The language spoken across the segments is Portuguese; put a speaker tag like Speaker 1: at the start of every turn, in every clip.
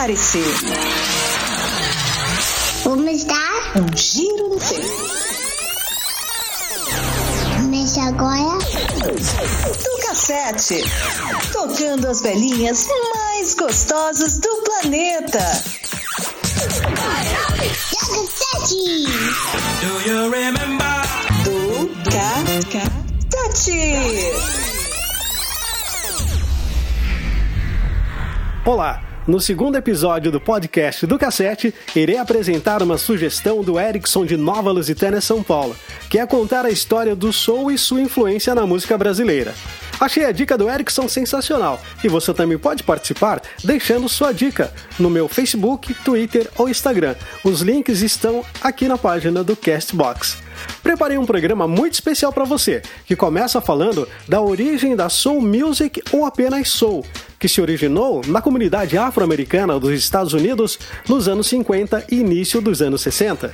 Speaker 1: Prepare-se.
Speaker 2: Vamos dar
Speaker 1: um giro no tempo.
Speaker 2: Começa agora.
Speaker 1: Do cassete. Tocando as velhinhas mais gostosas do planeta.
Speaker 2: Do cassete.
Speaker 3: Do you remember?
Speaker 1: Do cassete.
Speaker 4: Olá! No segundo episódio do podcast do Cassete, irei apresentar uma sugestão do Erickson de Nova Lusitânia, São Paulo, que é contar a história do soul e sua influência na música brasileira. Achei a dica do Erickson sensacional e você também pode participar deixando sua dica no meu Facebook, Twitter ou Instagram. Os links estão aqui na página do Castbox. Preparei um programa muito especial para você, que começa falando da origem da soul music ou apenas soul, que se originou na comunidade afro-americana dos Estados Unidos nos anos 50 e início dos anos 60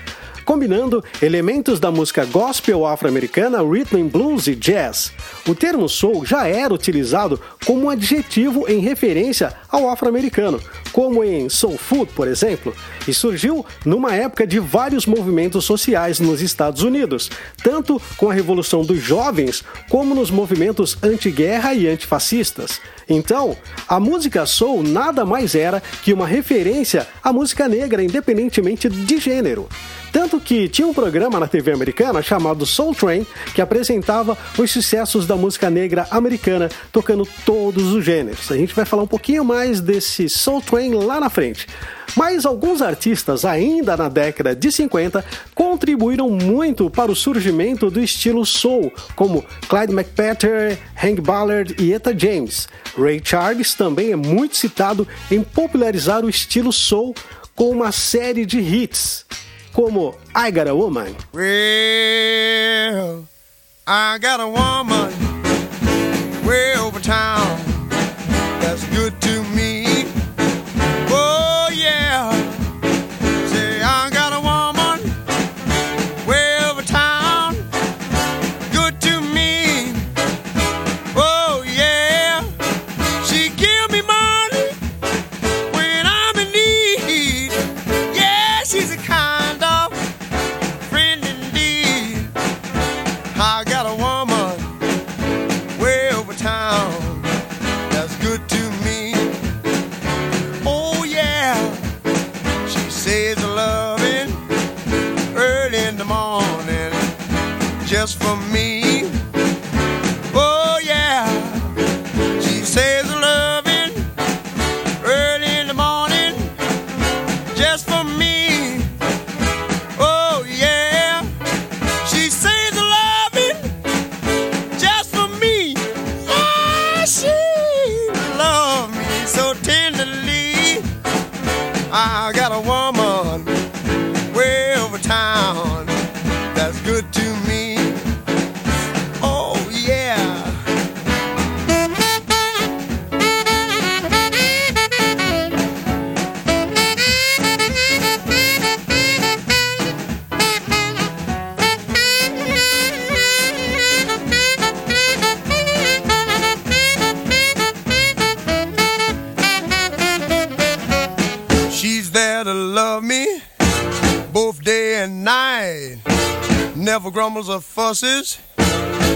Speaker 4: combinando elementos da música gospel afro-americana, rhythm and blues e jazz. O termo soul já era utilizado como um adjetivo em referência ao afro-americano, como em soul food, por exemplo, e surgiu numa época de vários movimentos sociais nos Estados Unidos, tanto com a revolução dos jovens como nos movimentos anti-guerra e antifascistas. Então, a música soul nada mais era que uma referência à música negra, independentemente de gênero. Tanto que tinha um programa na TV americana chamado Soul Train que apresentava os sucessos da música negra americana, tocando todos os gêneros. A gente vai falar um pouquinho mais desse Soul Train lá na frente. Mas alguns artistas, ainda na década de 50, contribuíram muito para o surgimento do estilo soul, como Clyde McPatter, Hank Ballard e Etta James. Ray Charles também é muito citado em popularizar o estilo soul com uma série de hits como I Got a Woman.
Speaker 5: Well, I got a woman way over town that's good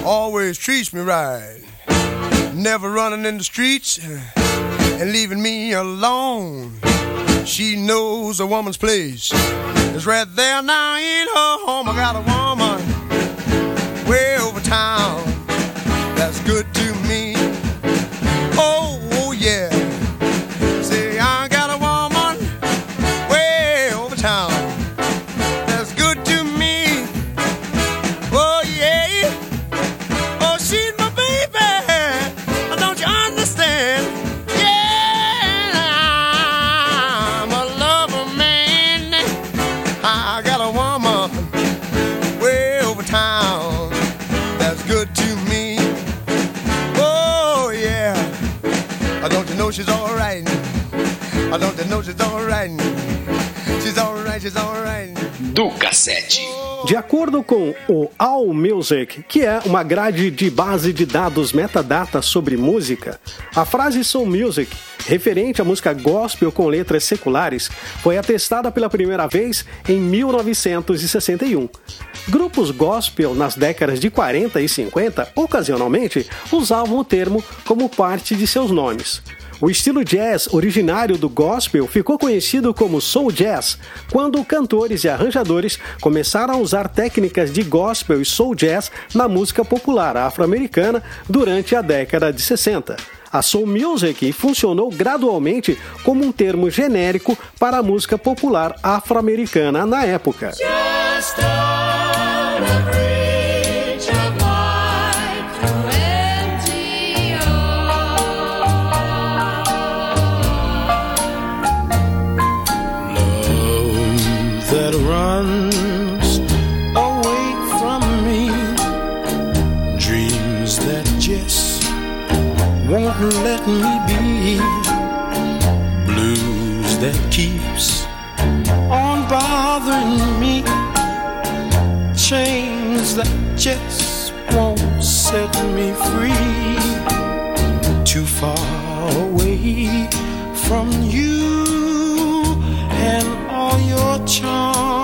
Speaker 5: always treats me right. Never running in the streets uh, and leaving me alone. She knows a woman's place is right there now in her home. I got a woman way over town
Speaker 6: Do cassete.
Speaker 4: De acordo com o All Music, que é uma grade de base de dados metadata sobre música, a frase Soul Music, referente à música gospel com letras seculares, foi atestada pela primeira vez em 1961. Grupos gospel nas décadas de 40 e 50, ocasionalmente, usavam o termo como parte de seus nomes. O estilo jazz originário do gospel ficou conhecido como soul jazz quando cantores e arranjadores começaram a usar técnicas de gospel e soul jazz na música popular afro-americana durante a década de 60. A soul music funcionou gradualmente como um termo genérico para a música popular afro-americana na época.
Speaker 7: Won't set me free. Too far away from you and all your charm.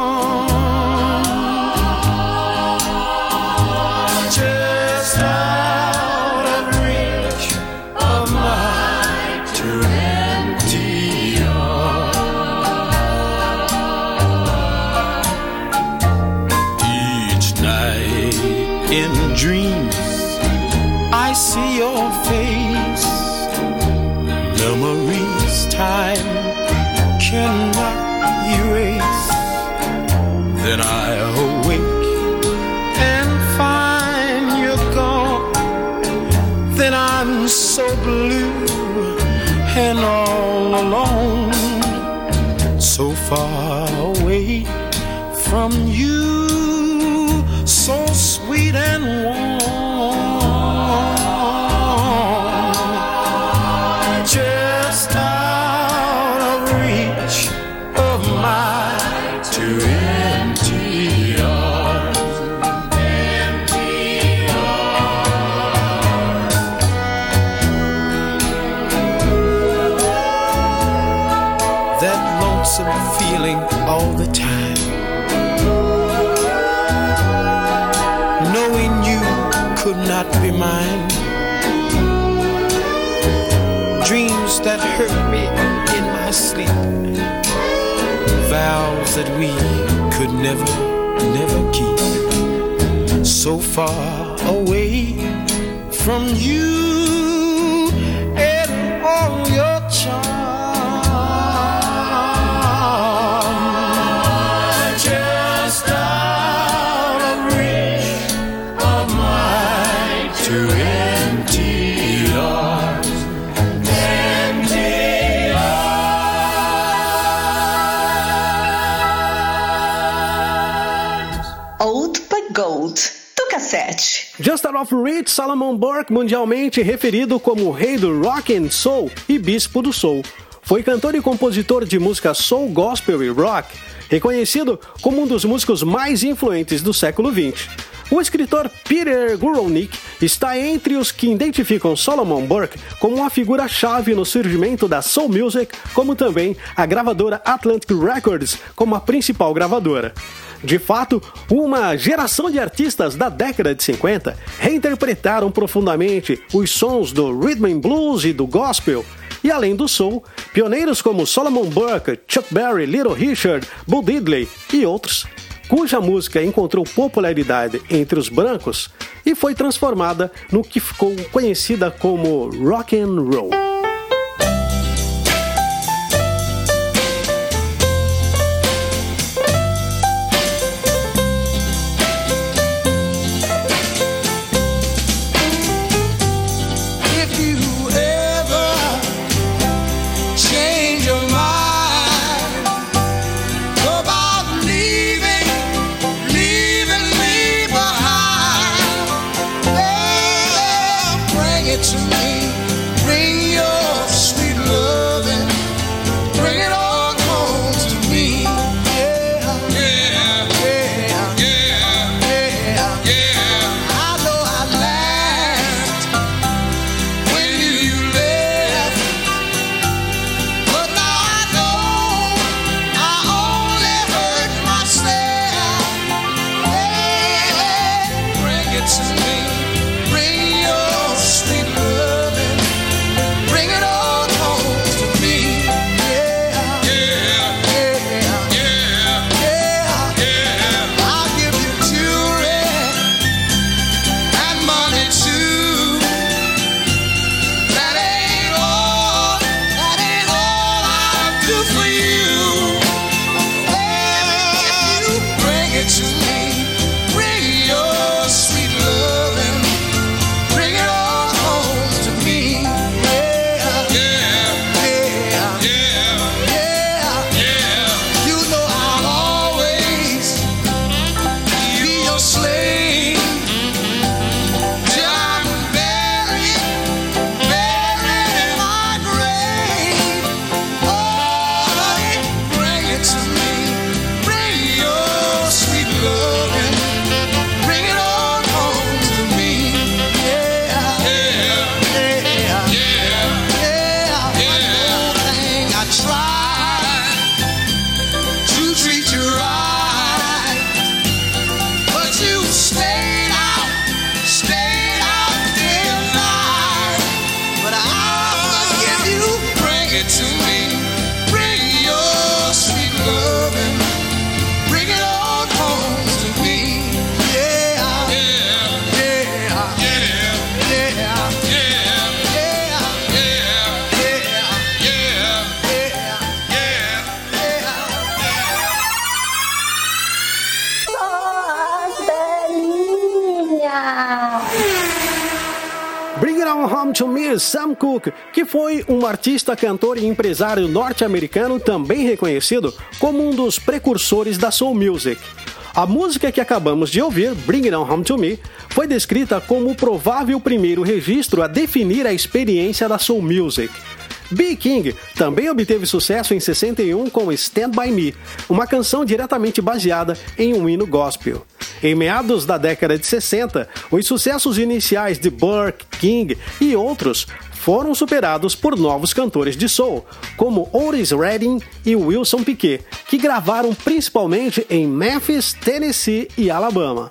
Speaker 7: From that we could never, never keep. So far away from you
Speaker 1: cassete.
Speaker 4: Just Out of Reach, Solomon Burke, mundialmente referido como rei do rock and soul e bispo do soul. Foi cantor e compositor de música soul, gospel e rock, reconhecido como um dos músicos mais influentes do século XX. O escritor Peter Guralnick está entre os que identificam Solomon Burke como uma figura-chave no surgimento da soul music, como também a gravadora Atlantic Records como a principal gravadora. De fato, uma geração de artistas da década de 50 reinterpretaram profundamente os sons do rhythm and blues e do gospel. E além do soul, pioneiros como Solomon Burke, Chuck Berry, Little Richard, Bo Diddley e outros, cuja música encontrou popularidade entre os brancos e foi transformada no que ficou conhecida como rock and roll. Artista, cantor e empresário norte-americano também reconhecido como um dos precursores da soul music. A música que acabamos de ouvir, Bring It On Home To Me, foi descrita como o provável primeiro registro a definir a experiência da soul music. B. King também obteve sucesso em 61 com Stand By Me, uma canção diretamente baseada em um hino gospel. Em meados da década de 60, os sucessos iniciais de Burke, King e outros foram superados por novos cantores de soul, como Otis Redding e Wilson Piquet, que gravaram principalmente em Memphis, Tennessee e Alabama.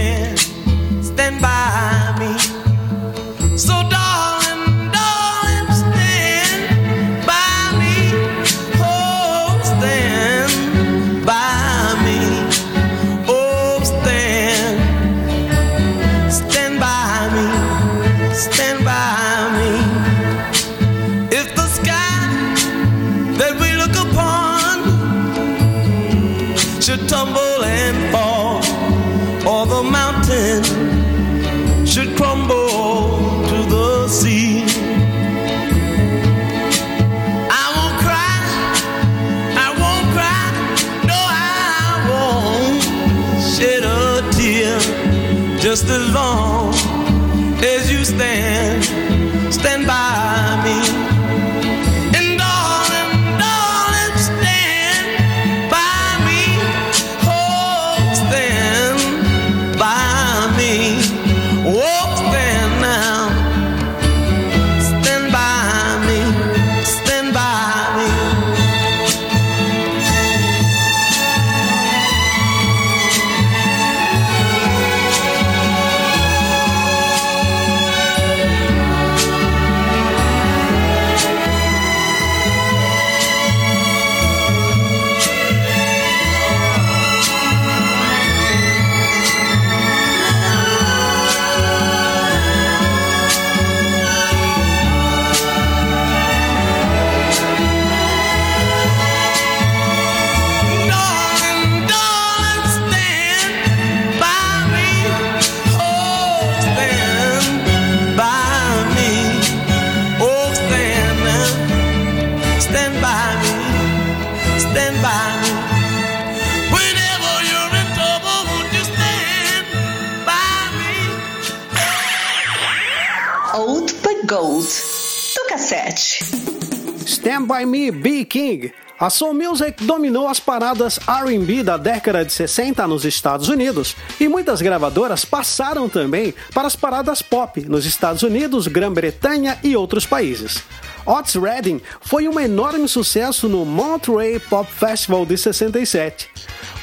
Speaker 4: B. King. A soul music dominou as paradas R&B da década de 60 nos Estados Unidos e muitas gravadoras passaram também para as paradas pop nos Estados Unidos, Grã-Bretanha e outros países. Otis Redding foi um enorme sucesso no Monterey Pop Festival de 67.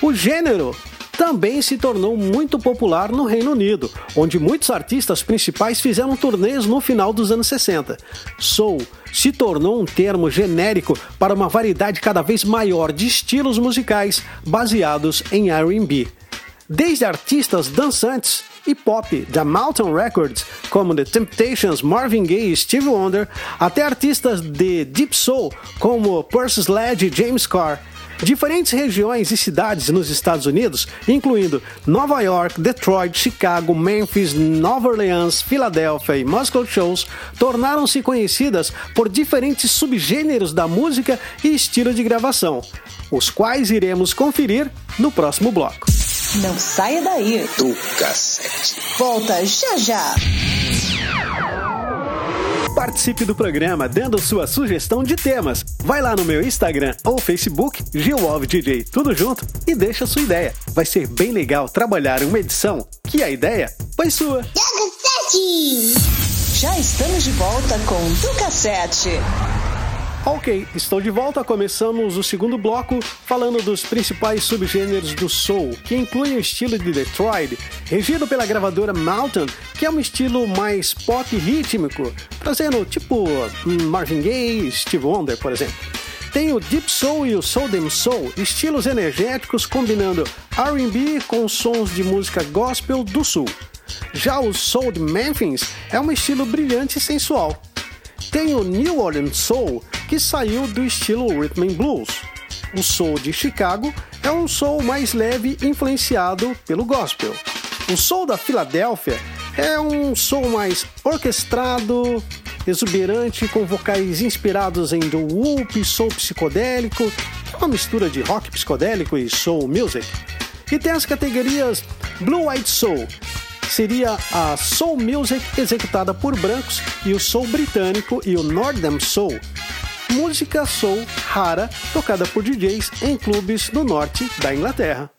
Speaker 4: O gênero também se tornou muito popular no Reino Unido, onde muitos artistas principais fizeram turnês no final dos anos 60. Soul se tornou um termo genérico para uma variedade cada vez maior de estilos musicais baseados em R&B. Desde artistas dançantes e pop da Mountain Records, como The Temptations, Marvin Gaye e Stevie Wonder, até artistas de Deep Soul, como Percy Sledge e James Carr. Diferentes regiões e cidades nos Estados Unidos, incluindo Nova York, Detroit, Chicago, Memphis, Nova Orleans, Filadélfia e Moscow Shows, tornaram-se conhecidas por diferentes subgêneros da música e estilo de gravação, os quais iremos conferir no próximo bloco.
Speaker 1: Não saia daí.
Speaker 7: Do cassete.
Speaker 1: Volta já já.
Speaker 4: Participe do programa dando sua sugestão de temas. Vai lá no meu Instagram ou Facebook, GilWolfDJ, tudo junto, e deixa sua ideia. Vai ser bem legal trabalhar uma edição que a ideia foi sua.
Speaker 1: Já estamos de volta com Do Cassete.
Speaker 4: Ok, estou de volta. Começamos o segundo bloco falando dos principais subgêneros do soul, que incluem o estilo de Detroit, regido pela gravadora Mountain, que é um estilo mais pop rítmico, trazendo tipo Marvin Gaye, Steve Wonder, por exemplo. Tem o Deep Soul e o Soul Dem Soul, estilos energéticos combinando R&B com sons de música gospel do sul. Já o Soul de Memphis é um estilo brilhante e sensual. Tem o New Orleans Soul, que saiu do estilo Rhythm and Blues. O Soul de Chicago é um soul mais leve influenciado pelo gospel. O Soul da Filadélfia é um soul mais orquestrado, exuberante, com vocais inspirados em doo wop, soul psicodélico, uma mistura de rock psicodélico e soul music. E tem as categorias Blue Eyed Soul, seria a soul music executada por brancos e o soul britânico e o Northern Soul, música soul rara tocada por DJs em clubes no norte da Inglaterra.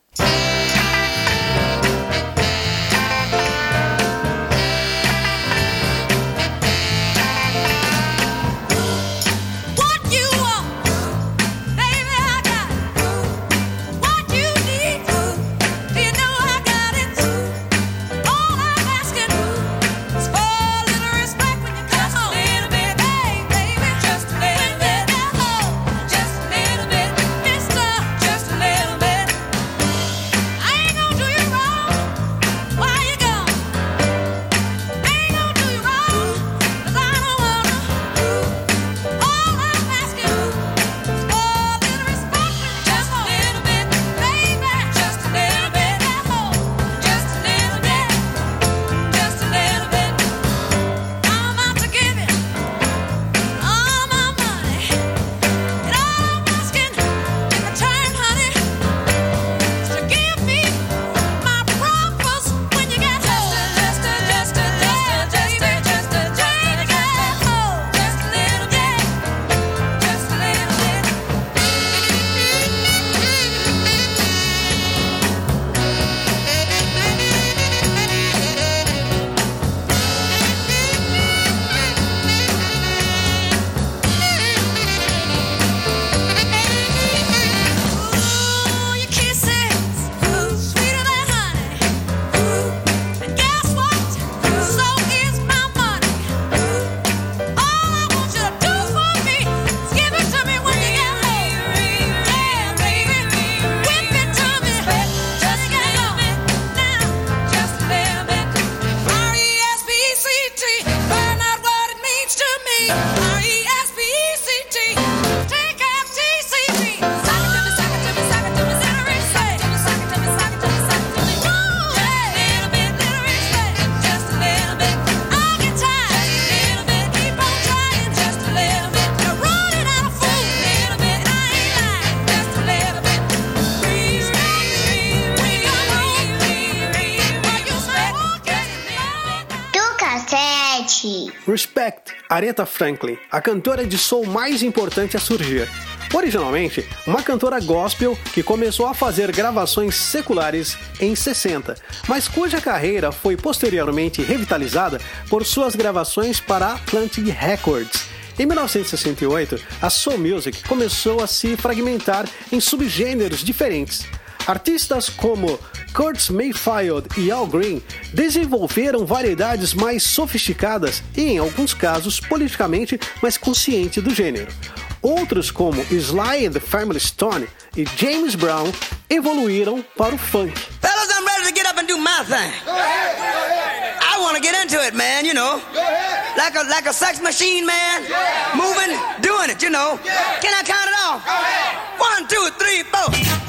Speaker 4: Aretha Franklin, a cantora de soul mais importante a surgir. Originalmente, uma cantora gospel que começou a fazer gravações seculares em 60, mas cuja carreira foi posteriormente revitalizada por suas gravações para Atlantic Records. Em 1968, a soul music começou a se fragmentar em subgêneros diferentes. Artistas como Curtis Mayfield e Al Green desenvolveram variedades mais sofisticadas e, em alguns casos, politicamente mais conscientes do gênero. Outros, como Sly and the Family Stone e James Brown, evoluíram para o funk.
Speaker 8: Fellas, I'm ready to get up and do my thing. Go ahead, go ahead. I want to get into it, man, you know. Go ahead. Like a like a sex machine, man. Yeah. Moving, doing it, you know. Yeah. Can I count it off? Go ahead. One, two, three, four.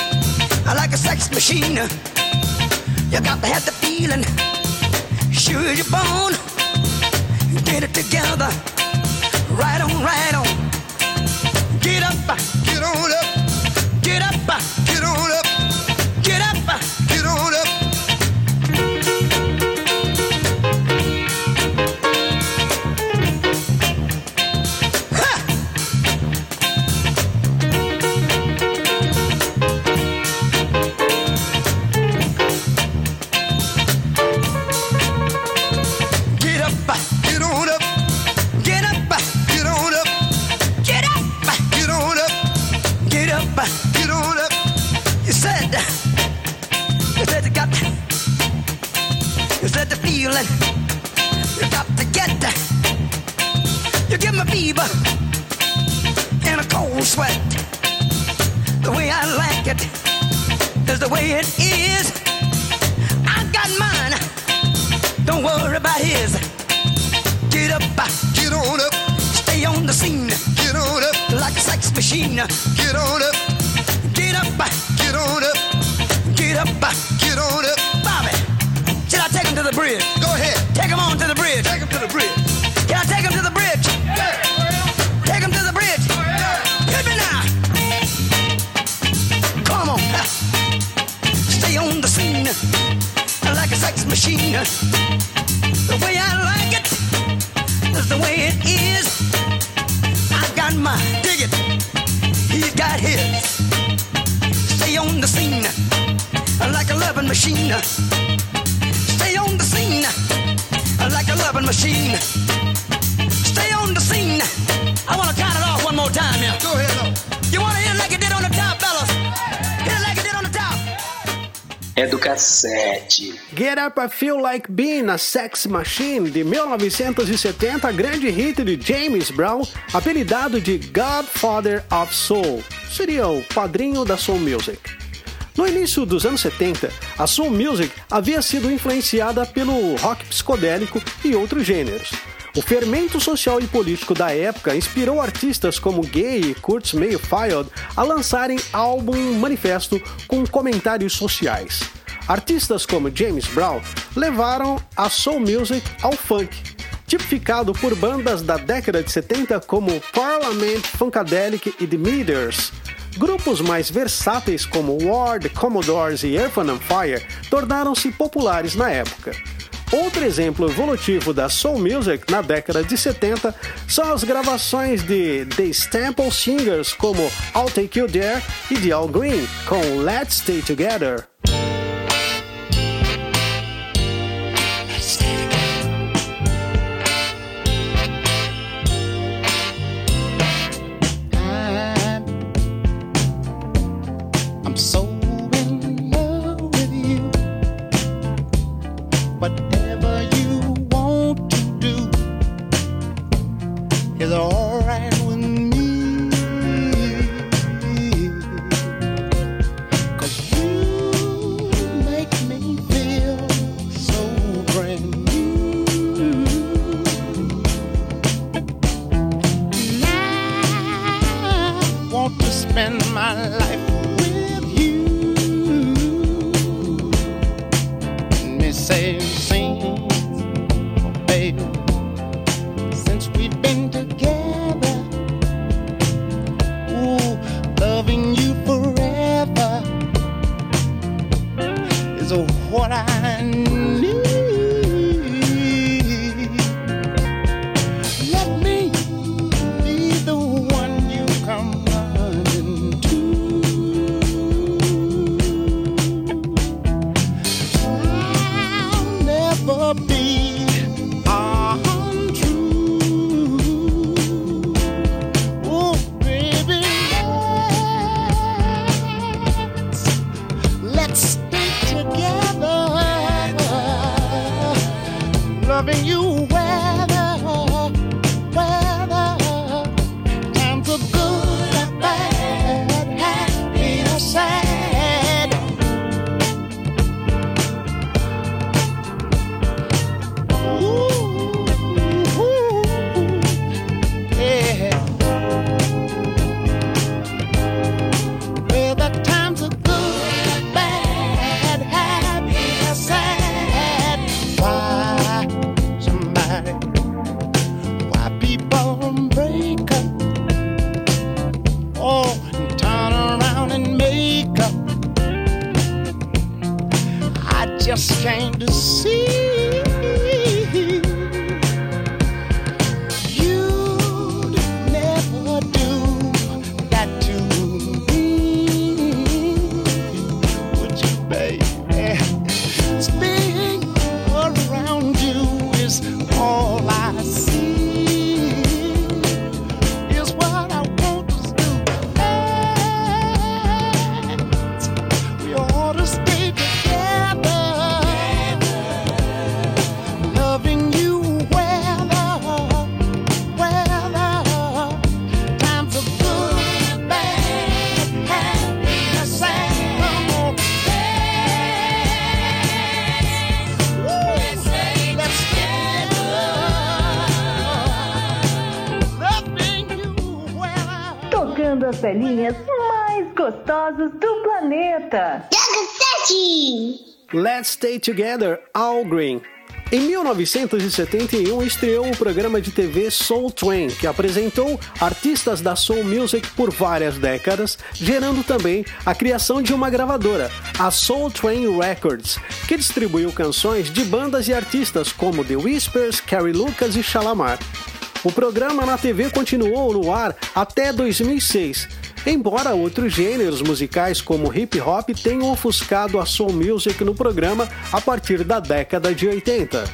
Speaker 8: like a sex machine. You got to have the feeling, sure you're born. Get it together, Right on, right on. Get up,
Speaker 5: Get on up,
Speaker 8: get up,
Speaker 5: get on up,
Speaker 8: give me fever and a cold sweat. The way I like it is the way it is. I got mine. Don't worry about his. Get up,
Speaker 5: Get on up,
Speaker 8: stay on the scene
Speaker 5: get on up,
Speaker 8: like a sex machine.
Speaker 5: get on up,
Speaker 8: Get up,
Speaker 5: get on up,
Speaker 8: get up.
Speaker 5: get on up.
Speaker 8: Bobby, should I take him to the bridge?
Speaker 5: Go ahead,
Speaker 8: Take him on to the bridge.
Speaker 5: take him to the bridge.
Speaker 8: Machine. The way I like it is the way it is. I got mine. Dig it. He's got his. Stay on the scene like a loving machine. Stay on the scene like a loving machine. Stay on the scene. I want to count it off one more time here.
Speaker 5: Go ahead,
Speaker 9: cassete.
Speaker 4: Get Up I Feel Like Being a Sex Machine, de 1970, grande hit de James Brown, apelidado de Godfather of Soul. Seria o padrinho da Soul Music. No início dos anos 70, a Soul Music havia sido influenciada pelo rock psicodélico e outros gêneros. O fermento social e político da época inspirou artistas como Gay e Kurtz Mayfield a lançarem álbum manifesto com comentários sociais. Artistas como James Brown levaram a soul music ao funk, tipificado por bandas da década de 70 como Parliament, Funkadelic e The Meters. Grupos mais versáteis como War, The Commodores e Earth and Fire tornaram-se populares na época. Outro exemplo evolutivo da soul music na década de 70 são as gravações de The Stample Singers como I'll Take You There e de Al Green com Let's Stay Together.
Speaker 1: velhinhas mais gostosas do planeta.
Speaker 4: Let's Stay Together, All Green. Em 1971 estreou o programa de TV Soul Train, que apresentou artistas da soul music por várias décadas, gerando também a criação de uma gravadora, a Soul Train Records, que distribuiu canções de bandas e artistas como The Whispers, Carrie Lucas e Shalamar. O programa na TV continuou no ar até 2006, embora outros gêneros musicais como hip hop tenham ofuscado a soul music no programa a partir da década de 80.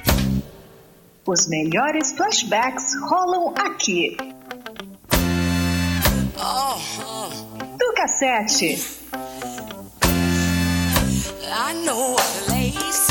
Speaker 1: Os melhores flashbacks rolam aqui. Do cassete.
Speaker 6: I know a place.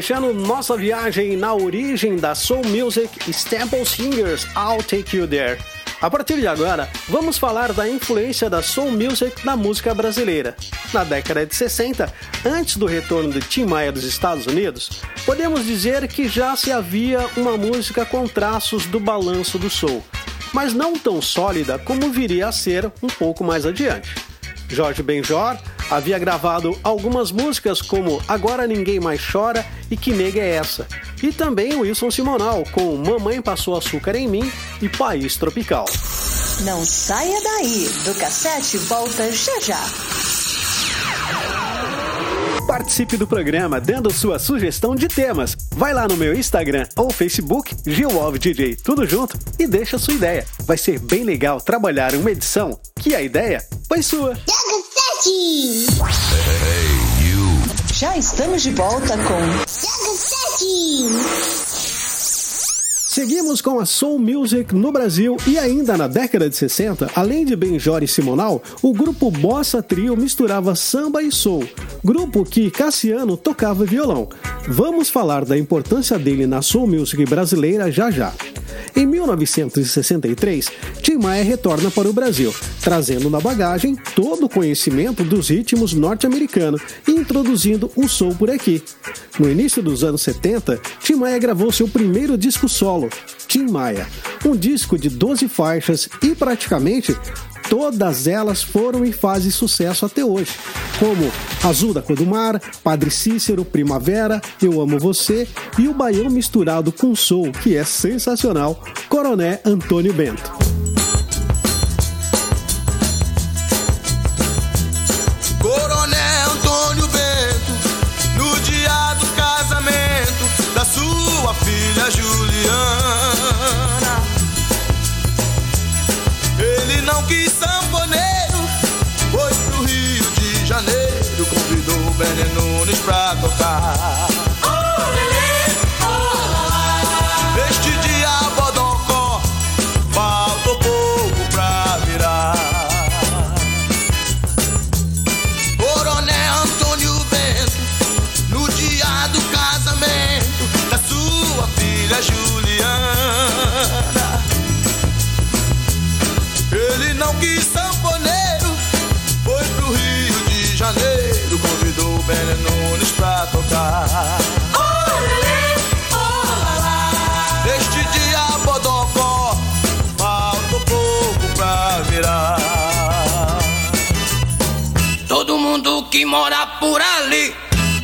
Speaker 4: Fechando nossa viagem na origem da Soul Music, Staple Singers, I'll Take You There. A partir de agora, vamos falar da influência da soul music na música brasileira. Na década de 60, antes do retorno de Tim Maia dos Estados Unidos, podemos dizer que já se havia uma música com traços do balanço do soul, mas não tão sólida como viria a ser um pouco mais adiante. Jorge Benjor havia gravado algumas músicas como Agora Ninguém Mais Chora e Que Nega é Essa, e também Wilson Simonal com Mamãe Passou Açúcar em Mim e País Tropical.
Speaker 1: Não saia daí, do cassete volta já já.
Speaker 4: Participe do programa dando sua sugestão de temas. Vai lá no meu Instagram ou Facebook, DJ, tudo junto, e deixa sua ideia. Vai ser bem legal trabalhar uma edição que a ideia foi sua.
Speaker 2: Sete!
Speaker 1: Já estamos de volta com
Speaker 2: Sete!
Speaker 4: Seguimos com a Soul Music no Brasil e ainda na década de 60, além de Benjor e Simonal, o grupo Bossa Trio misturava samba e soul, grupo que Cassiano tocava violão. Vamos falar da importância dele na Soul Music brasileira já já. Em 1963, Tim Maia retorna para o Brasil, trazendo na bagagem todo o conhecimento dos ritmos norte-americanos e introduzindo o soul por aqui. No início dos anos 70, Tim Maia gravou seu primeiro disco solo, Tim Maia, um disco de 12 faixas e praticamente todas elas foram e fazem sucesso até hoje, como Azul da Cor do Mar, Padre Cícero, Primavera, Eu Amo Você e o Baião misturado com soul, que é sensacional, Coroné Antônio Bento.
Speaker 10: Mora por ali,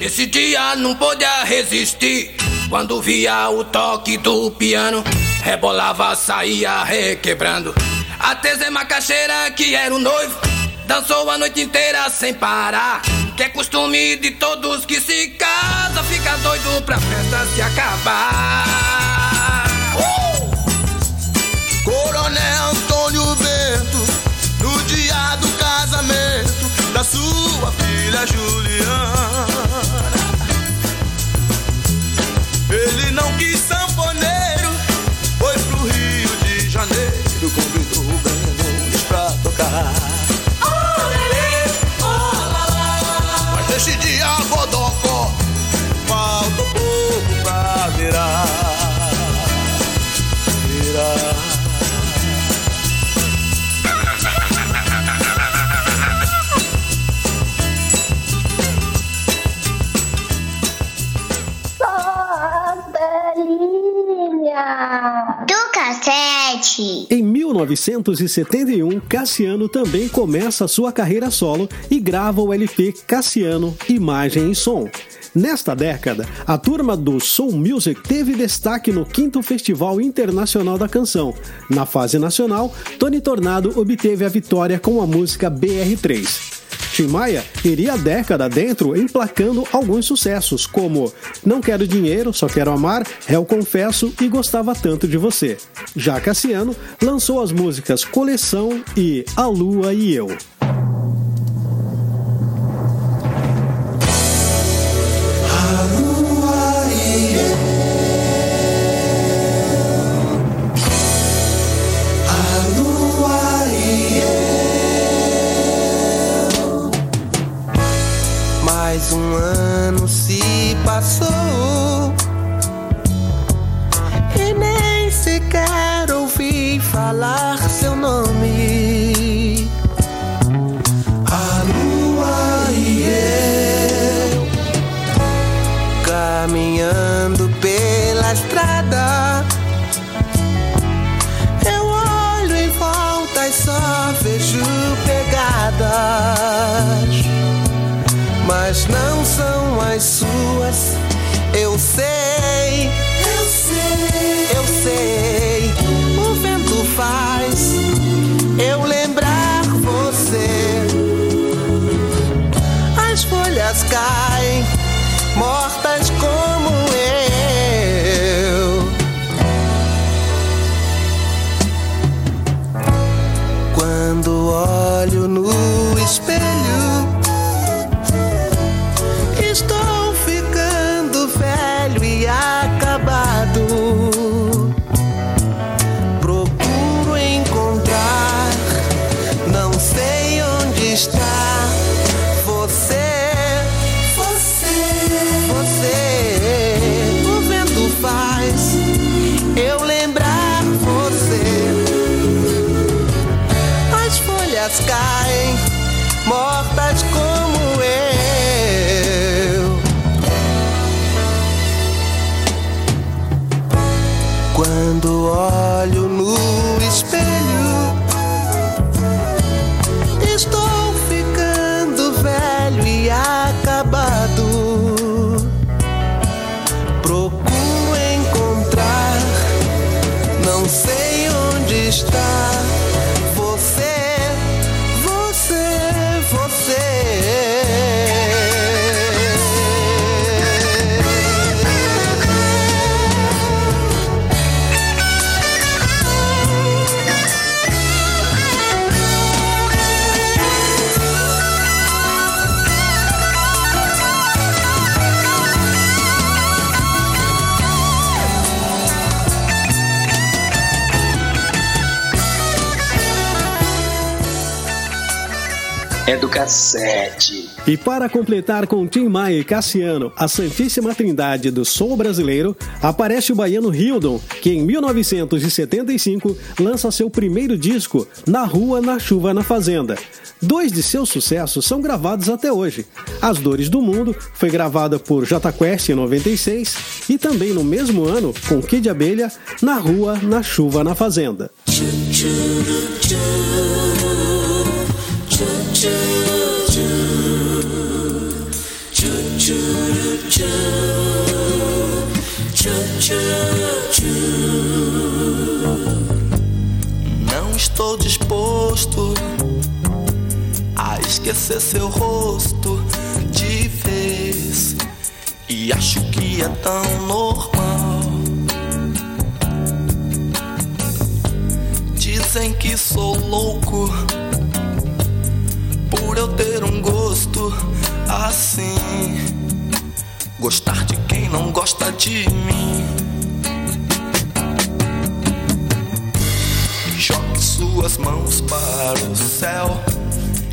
Speaker 10: esse dia não podia resistir. Quando via o toque do piano, rebolava, saía requebrando. Até Zé Macaxeira, que era o noivo, dançou a noite inteira sem parar. Que é costume de todos que se casam, fica doido pra festa se acabar.
Speaker 3: Juliana.
Speaker 2: Cassete!
Speaker 4: Em 1971, Cassiano também começa sua carreira solo e grava o LP Cassiano Imagem e Som. Nesta década, a turma do Soul Music teve destaque no 5 Festival Internacional da Canção. Na fase nacional, Tony Tornado obteve a vitória com a música BR3. Tim Maia iria a década dentro emplacando alguns sucessos, como Não Quero Dinheiro, Só Quero Amar, Réu Confesso e Gostava Tanto de Você. Já Cassiano lançou as músicas Coleção e A Lua e Eu.
Speaker 11: sky. E
Speaker 4: para completar com Tim Maia e Cassiano, a Santíssima Trindade do Sol Brasileiro, aparece o baiano Hildon, que em 1975 lança seu primeiro disco, Na Rua, Na Chuva, Na Fazenda. Dois de seus sucessos são gravados até hoje. As Dores do Mundo foi gravada por J Quest em 96 e também no mesmo ano com Kid Abelha, Na Rua, Na Chuva, Na Fazenda.
Speaker 11: Não estou disposto a esquecer seu rosto de vez. E acho que é tão normal. Dizem que sou louco por eu ter um gosto assim. Gostar de quem não gosta de mim. Jogue suas mãos para o céu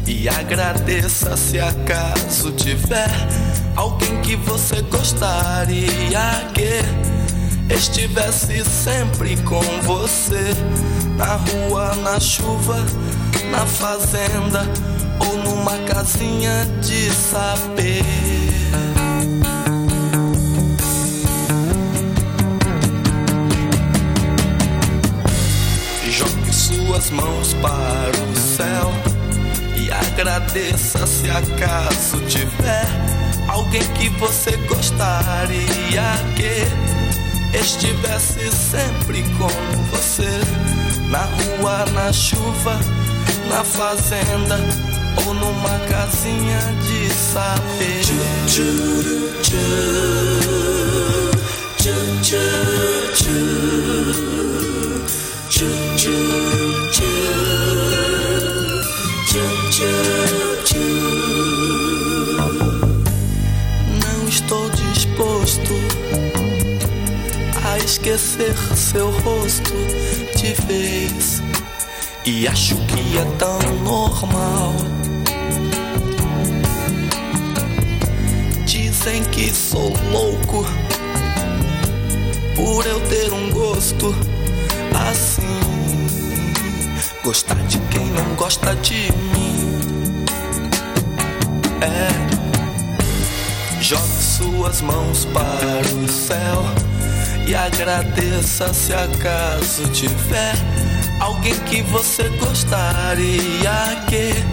Speaker 11: e agradeça se acaso tiver alguém que você gostaria que estivesse sempre com você na rua, na chuva, na fazenda ou numa casinha de saber. Jogue suas mãos para o céu e agradeça se acaso tiver alguém que você gostaria que estivesse sempre com você na rua, na chuva, na fazenda ou numa casinha de saber. Tchu, tchu. Não estou disposto a esquecer seu rosto de vez. E acho que é tão normal. Dizem que sou louco por eu ter um gosto assim.
Speaker 5: gostar de quem não gosta de mim. É. Jogue suas mãos para o céu e agradeça se acaso tiver alguém que você gostaria que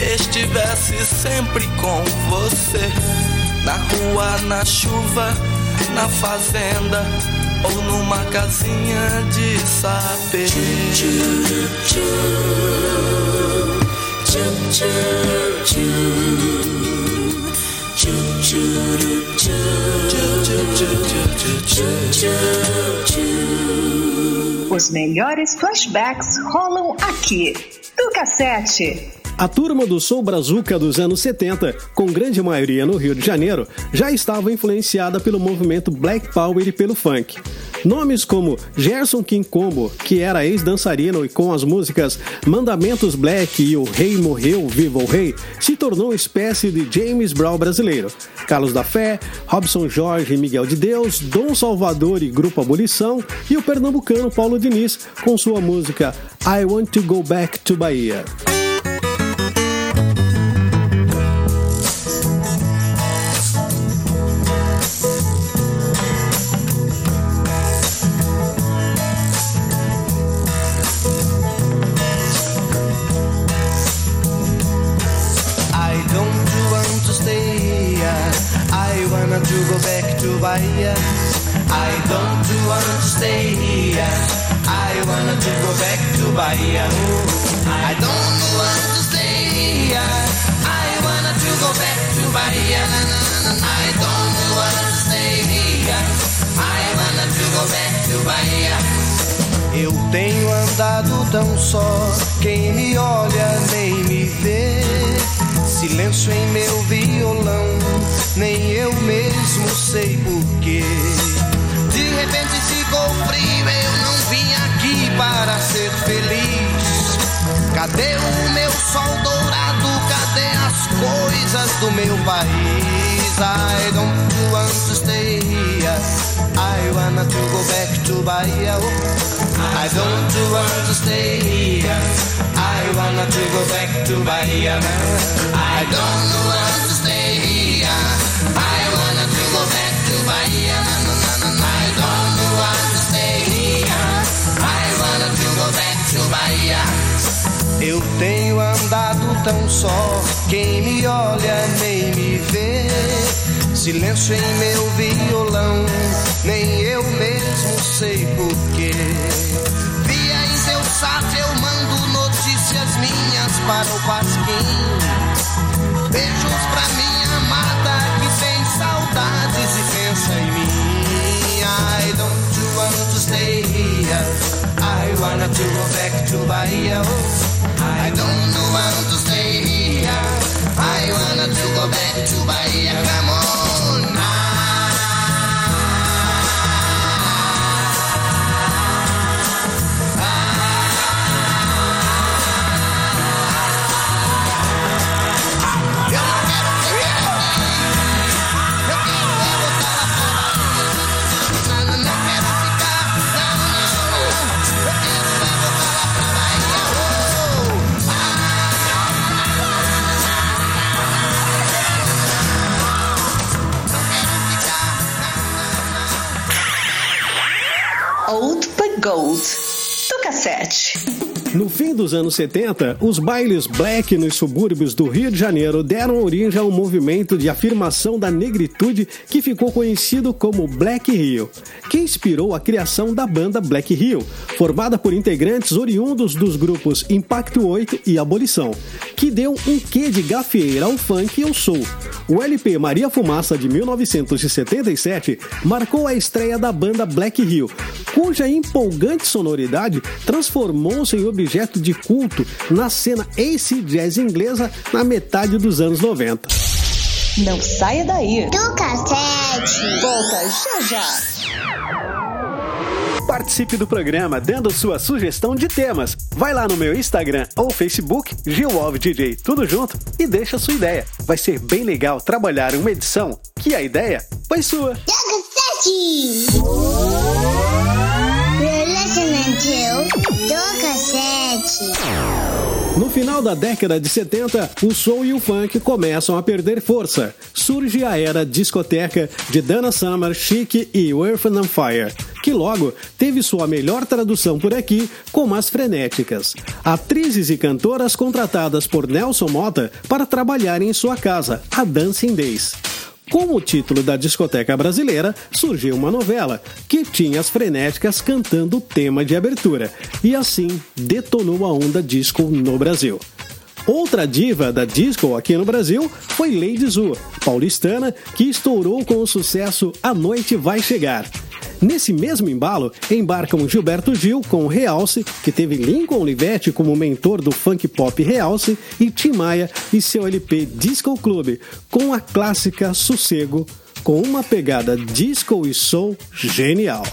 Speaker 5: estivesse sempre com você na rua, na chuva, na fazenda ou numa casinha de saber.
Speaker 1: Os melhores flashbacks rolam aqui. Do cassete.
Speaker 4: A turma do Soul Brazuca dos anos 70, com grande maioria no Rio de Janeiro, já estava influenciada pelo movimento Black Power e pelo funk. Nomes como Gerson King Combo, que era ex-dançarino e com as músicas Mandamentos Black e O Rei Morreu, Viva o Rei, se tornou espécie de James Brown brasileiro. Carlos da Fé, Robson Jorge e Miguel de Deus, Dom Salvador e Grupo Abolição e o pernambucano Paulo Diniz com sua música I Want to Go Back to Bahia.
Speaker 5: To. I don't want to stay here. I wanna to go back to Bahia. I don't want to stay here. I wanna to go back to Bahia. Eu tenho andado tão só, quem me olha nem me vê. Silêncio em meu violão, nem eu mesmo sei porquê. De repente ficou frio, eu não vim aqui para ser coisas do meu país? I don't want to stay here. I wanna to go back to Bahia. I don't want to stay here. I wanna to go back to Bahia. I don't want to stay tão só, quem me olha nem me vê. Silêncio em meu violão, nem eu mesmo sei porquê. Via em seu sat eu mando notícias minhas para o Pasquim. Beijos pra minha amada que tem saudades e pensa em mim. I don't want to stay here. I wanna to go back to Bahia. Oh, I don't want back to
Speaker 1: Gold. Do.
Speaker 4: No fim dos anos 70, os bailes black nos subúrbios do Rio de Janeiro deram origem a um movimento de afirmação da negritude que ficou conhecido como Black Rio, que inspirou a criação da banda Black Rio, formada por integrantes oriundos dos grupos Impacto 8 e Abolição, que deu um quê de gafieira ao funk e ao soul. O LP Maria Fumaça de 1977 marcou a estreia da banda Black Rio, cuja empolgante sonoridade transformou-se em objeto de culto na cena ace jazz inglesa na metade dos anos 90.
Speaker 1: Não saia daí.
Speaker 2: Do cassete.
Speaker 1: Volta já já.
Speaker 4: Participe do programa dando sua sugestão de temas. Vai lá no meu Instagram ou Facebook, GilWolfDJ, tudo junto, e deixa sua ideia. Vai ser bem legal trabalhar uma edição que a ideia foi sua.
Speaker 2: Do cassete. You're listening to.
Speaker 4: No final da década de 70, o soul e o funk começam a perder força. Surge a era discoteca de Dana Summer, Chic e Earth and Fire, que logo teve sua melhor tradução por aqui como as frenéticas. Atrizes e cantoras contratadas por Nelson Mota para trabalhar em sua casa, a Dancing Days. Com o título da discoteca brasileira, surgiu uma novela que tinha as frenéticas cantando o tema de abertura, e assim detonou a onda disco no Brasil. Outra diva da disco aqui no Brasil foi Lady Zu, paulistana, que estourou com o sucesso A Noite Vai Chegar. Nesse mesmo embalo, embarcam Gilberto Gil com Realce, que teve Lincoln Olivetti como mentor do funk pop Realce, e Tim Maia e seu LP Disco Club, com a clássica Sossego, com uma pegada disco e soul genial.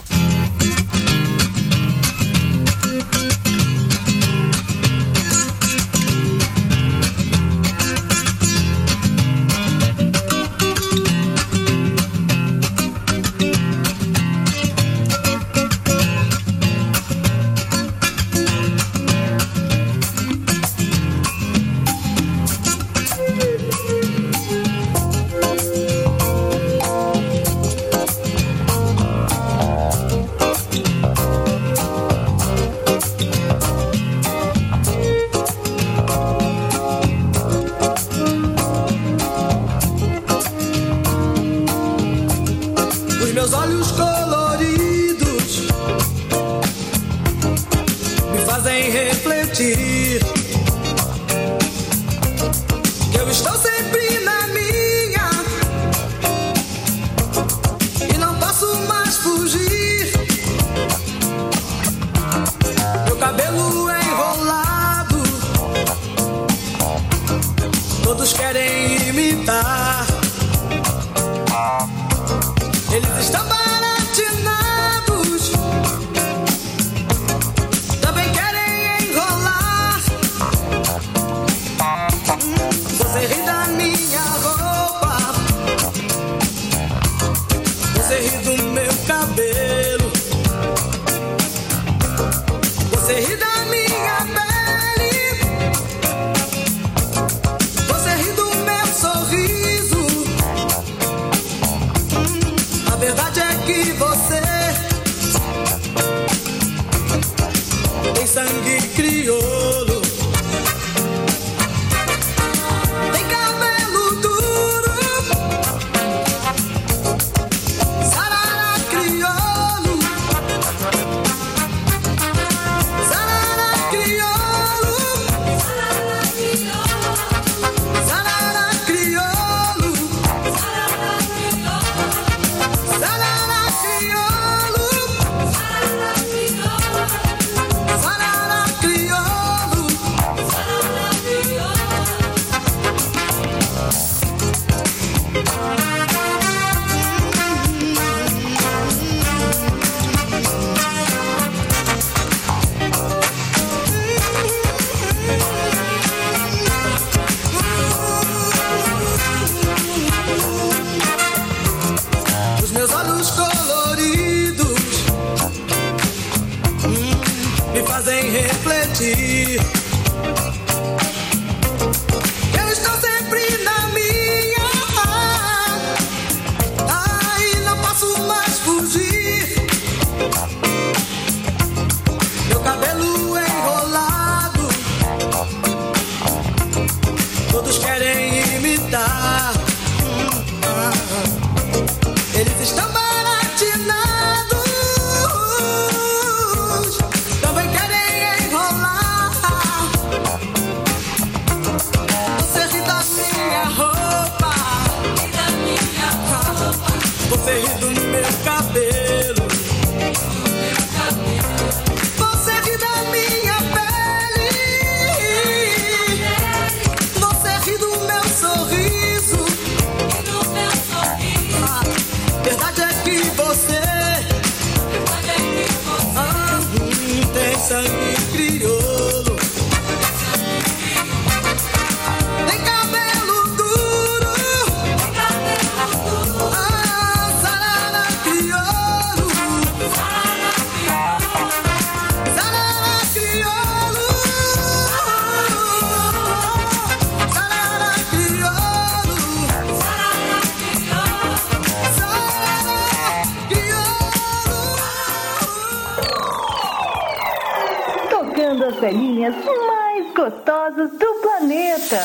Speaker 1: Tocando as velhinhas mais gostosas do planeta.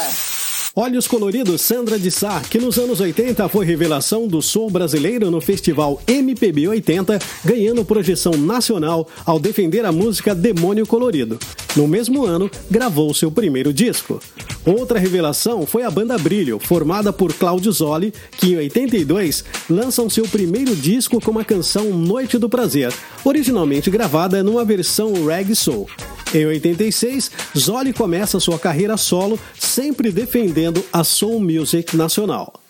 Speaker 3: Olhos Coloridos Sandra de Sá, que nos anos 80 foi revelação do soul brasileiro no festival MPB 80, ganhando projeção nacional ao defender a música Demônio Colorido. No mesmo ano, gravou seu primeiro disco. Outra revelação foi a banda Brilho, formada por Cláudio Zoli, que em 82 lançam seu primeiro disco com a canção Noite do Prazer, originalmente gravada numa versão reggae soul. Em 86, Zoli começa sua carreira solo, sempre defendendo a soul music nacional.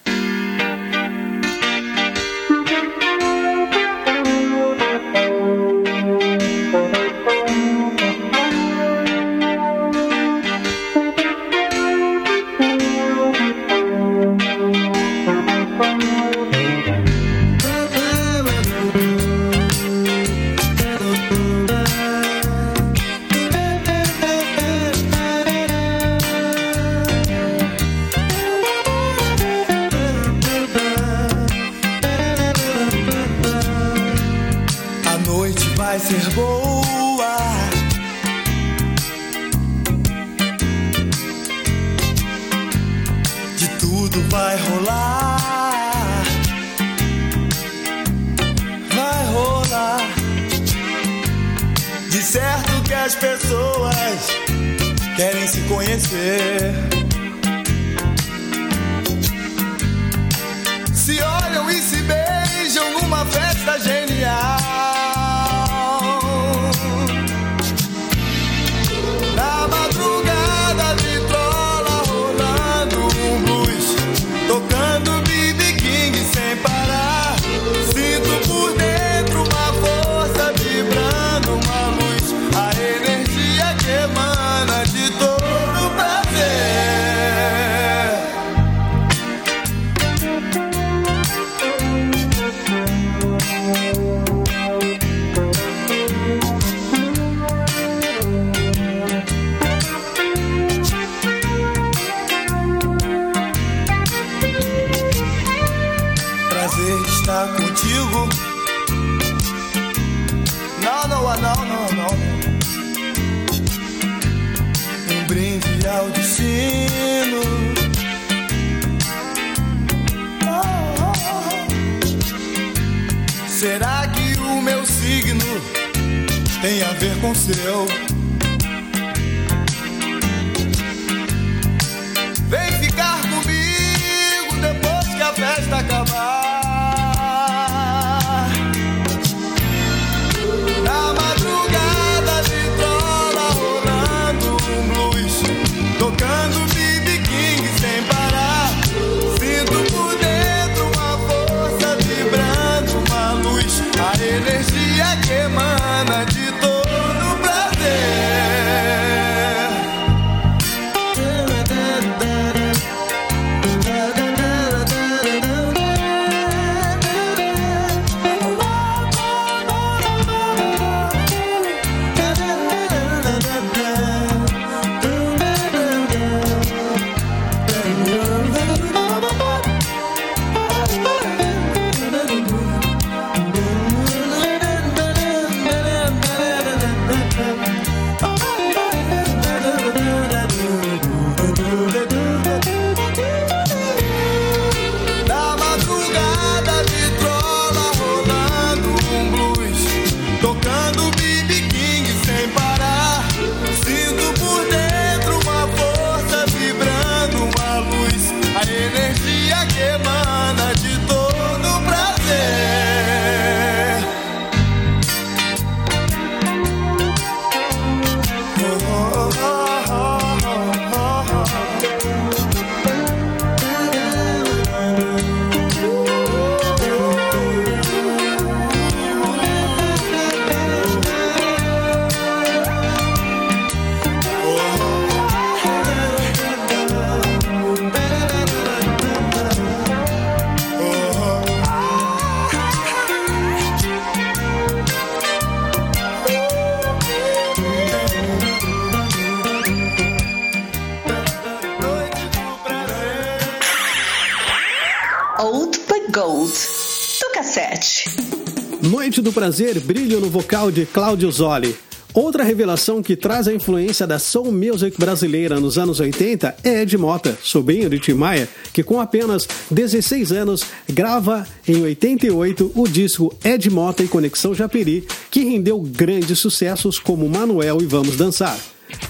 Speaker 12: Do Prazer, brilho no vocal de Cláudio Zoli. Outra revelação que traz a influência da soul music brasileira nos anos 80 é Ed Mota, sobrinho de Tim Maia, que com apenas 16 anos grava em 88 o disco Ed Mota e Conexão Japeri, que rendeu grandes sucessos como Manuel e Vamos Dançar.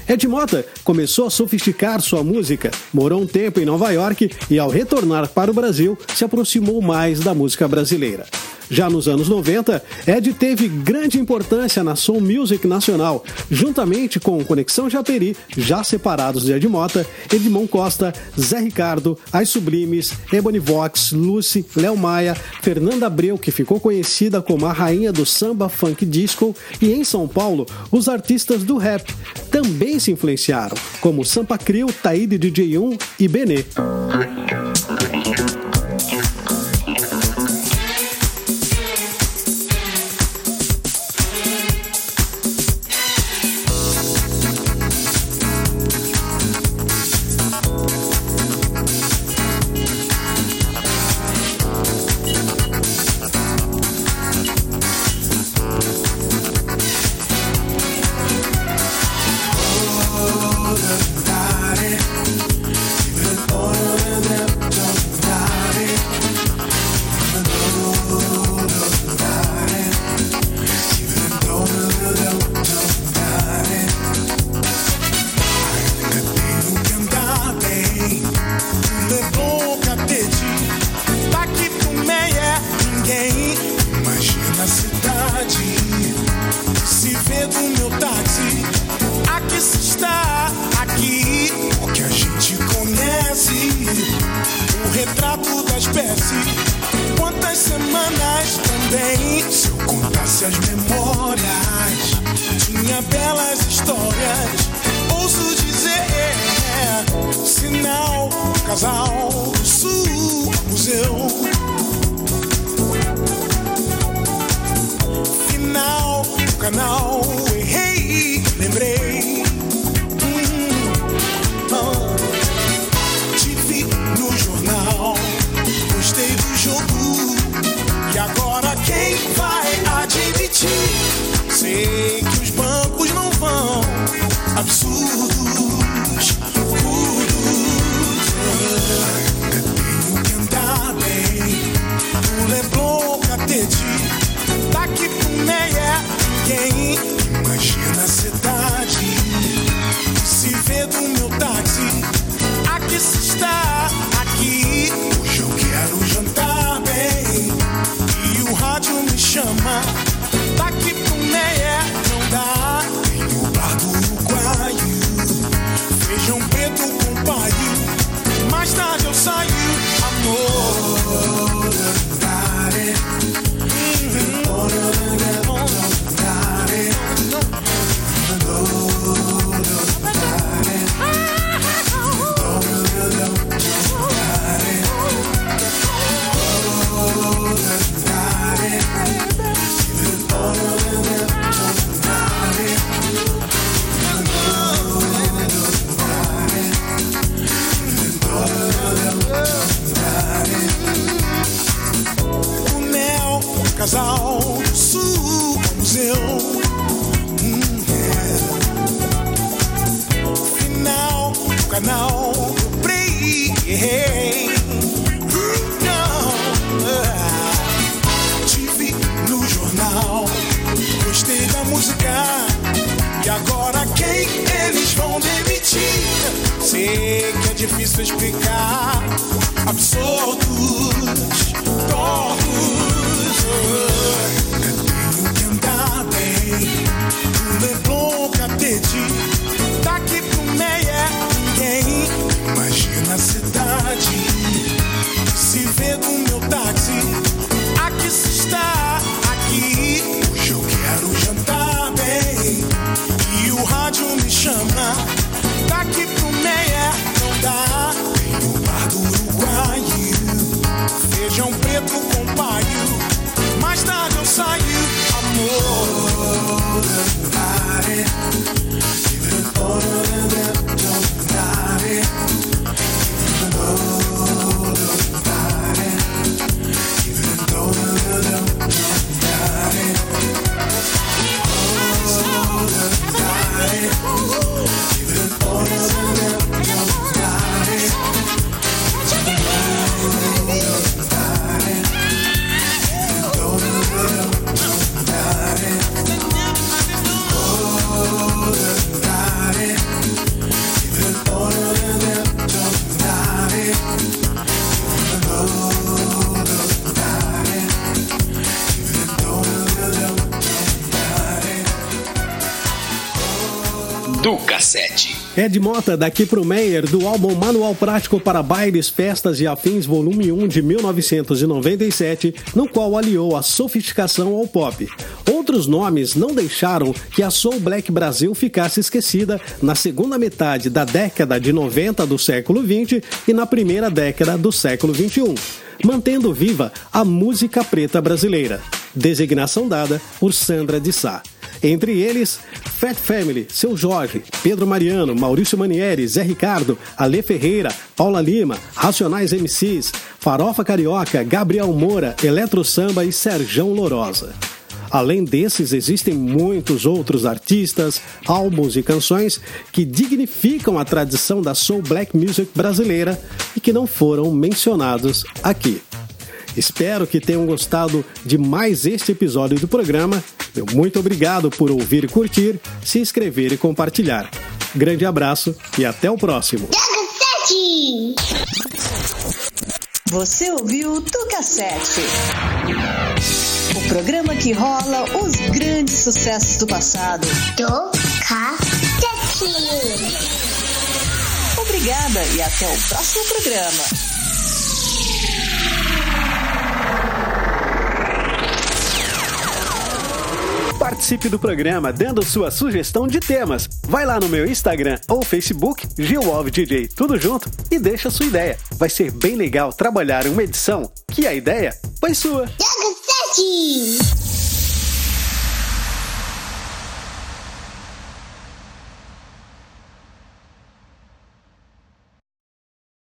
Speaker 12: Ed Mota começou a sofisticar sua música, morou um tempo em Nova York e, ao retornar para o Brasil, se aproximou mais da música brasileira. Já nos anos 90, Ed teve grande importância na soul music nacional, juntamente com Conexão Japeri, já separados de Ed Mota, Edmond Costa, Zé Ricardo, As Sublimes, Ebony Vox, Lucy, Léo Maia, Fernanda Abreu, que ficou conhecida como a rainha do samba funk disco, e em São Paulo, os artistas do rap também se influenciaram, como Sampa Crio, Taíde DJ1 e Benê.
Speaker 4: Ed Mota, daqui pro Meyer, do álbum Manual Prático para Bailes, Festas e Afins, volume 1 de 1997, no qual aliou a sofisticação ao pop. Outros nomes não deixaram que a Soul Black Brasil ficasse esquecida na segunda metade da década de 90 do século 20 e na primeira década do século 21, mantendo viva a música preta brasileira. Designação dada por Sandra de Sá. Entre eles, Fat Family, Seu Jorge, Pedro Mariano, Maurício Manieri, Zé Ricardo, Ale Ferreira, Paula Lima, Racionais MCs, Farofa Carioca, Gabriel Moura, Eletro Samba e Serjão Lorosa. Além desses, existem muitos outros artistas, álbuns e canções que dignificam a tradição da soul black music brasileira e que não foram mencionados aqui. Espero que tenham gostado de mais este episódio do programa. Meu muito obrigado por ouvir e curtir, se inscrever e compartilhar. Grande abraço e até o próximo.
Speaker 13: Você ouviu Tucassete. O programa que rola os grandes sucessos do passado.
Speaker 2: Tucassete.
Speaker 13: Obrigada e até o próximo programa.
Speaker 4: Participe do programa dando sua sugestão de temas. Vai lá no meu Instagram ou Facebook, GilWovDJ, tudo junto, e deixa sua ideia. Vai ser bem legal trabalhar uma edição que a ideia foi sua.
Speaker 2: Tucassete.